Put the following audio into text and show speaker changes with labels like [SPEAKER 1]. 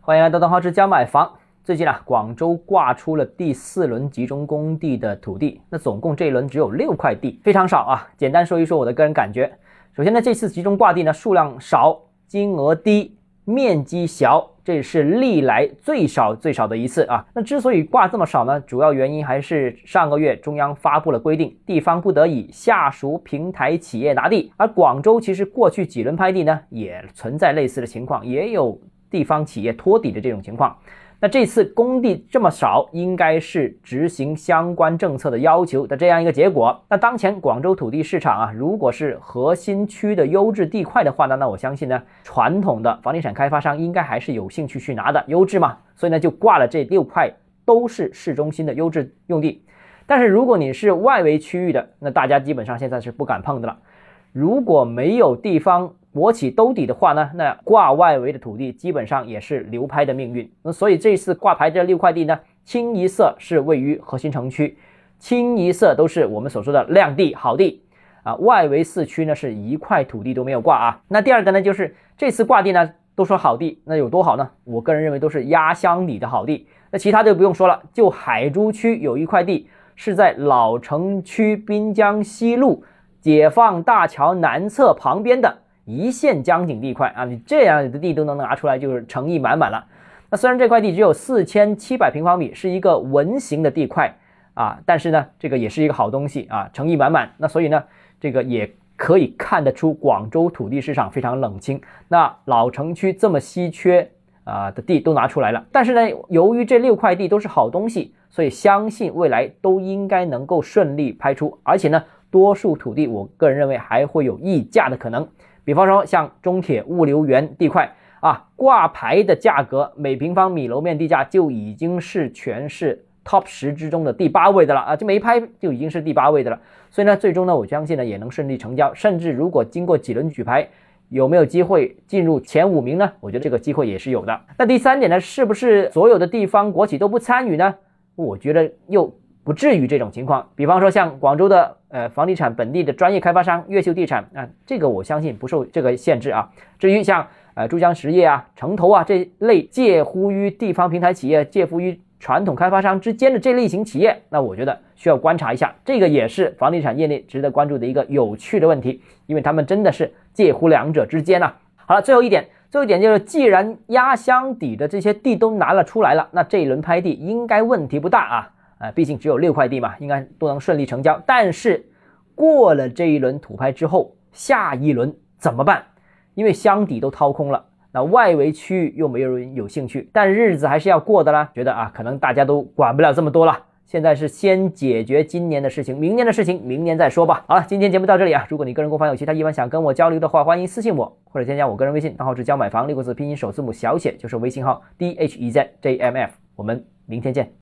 [SPEAKER 1] 欢迎来到邓浩之家买房。最近啊，广州挂出了第四轮集中供地的土地，那总共这一轮只有六块地，非常少啊。简单说一说我的个人感觉。首先呢，这次集中挂地呢，数量少，金额低，面积小，这是历来最少最少的一次啊。那之所以挂这么少呢，主要原因还是上个月中央发布了规定，地方不得以下属平台企业拿地。而广州其实过去几轮拍地呢，也存在类似的情况，也有地方企业托底的这种情况。那这次工地这么少，应该是执行相关政策的要求的这样一个结果。那当前广州土地市场啊，如果是核心区的优质地块的话呢，那我相信呢，传统的房地产开发商应该还是有兴趣去拿的，优质嘛，所以呢就挂了这六块都是市中心的优质用地。但是如果你是外围区域的，那大家基本上现在是不敢碰的了。如果没有地方，国企兜底的话呢，那挂外围的土地基本上也是流拍的命运。那所以这次挂牌这六块地呢，清一色是位于核心城区，清一色都是我们所说的亮地好地啊。外围四区呢是一块土地都没有挂啊。那第二个呢，就是这次挂地呢都说好地，那有多好呢？我个人认为都是压箱底的好地。那其他就不用说了，就海珠区有一块地是在老城区滨江西路解放大桥南侧旁边的。一线江景地块啊，你这样的地都能拿出来，就是诚意满满了。那虽然这块地只有四千七百平方米，是一个文型的地块啊，但是呢，这个也是一个好东西啊，诚意满满。那所以呢，这个也可以看得出广州土地市场非常冷清。那老城区这么稀缺啊的地都拿出来了，但是呢，由于这六块地都是好东西，所以相信未来都应该能够顺利拍出，而且呢，多数土地我个人认为还会有溢价的可能。比方说，像中铁物流园地块啊，挂牌的价格每平方米楼面地价就已经是全市 top 十之中的第八位的了啊，就没拍就已经是第八位的了。所以呢，最终呢，我相信呢也能顺利成交，甚至如果经过几轮举牌，有没有机会进入前五名呢？我觉得这个机会也是有的。那第三点呢，是不是所有的地方国企都不参与呢？我觉得又。不至于这种情况，比方说像广州的呃房地产本地的专业开发商越秀地产啊，这个我相信不受这个限制啊。至于像呃珠江实业啊、城投啊这类介乎于地方平台企业、介乎于传统开发商之间的这类型企业，那我觉得需要观察一下，这个也是房地产业内值得关注的一个有趣的问题，因为他们真的是介乎两者之间呐。好了，最后一点，最后一点就是，既然压箱底的这些地都拿了出来了，那这一轮拍地应该问题不大啊。啊，毕竟只有六块地嘛，应该都能顺利成交。但是过了这一轮土拍之后，下一轮怎么办？因为箱底都掏空了，那外围区域又没有人有兴趣，但日子还是要过的啦。觉得啊，可能大家都管不了这么多了。现在是先解决今年的事情，明年的事情明年再说吧。好了，今天节目到这里啊。如果你个人购房有其他疑问想跟我交流的话，欢迎私信我或者添加我个人微信，账号是教买房六个字拼音首字母小写就是微信号 d h e z j m f。我们明天见。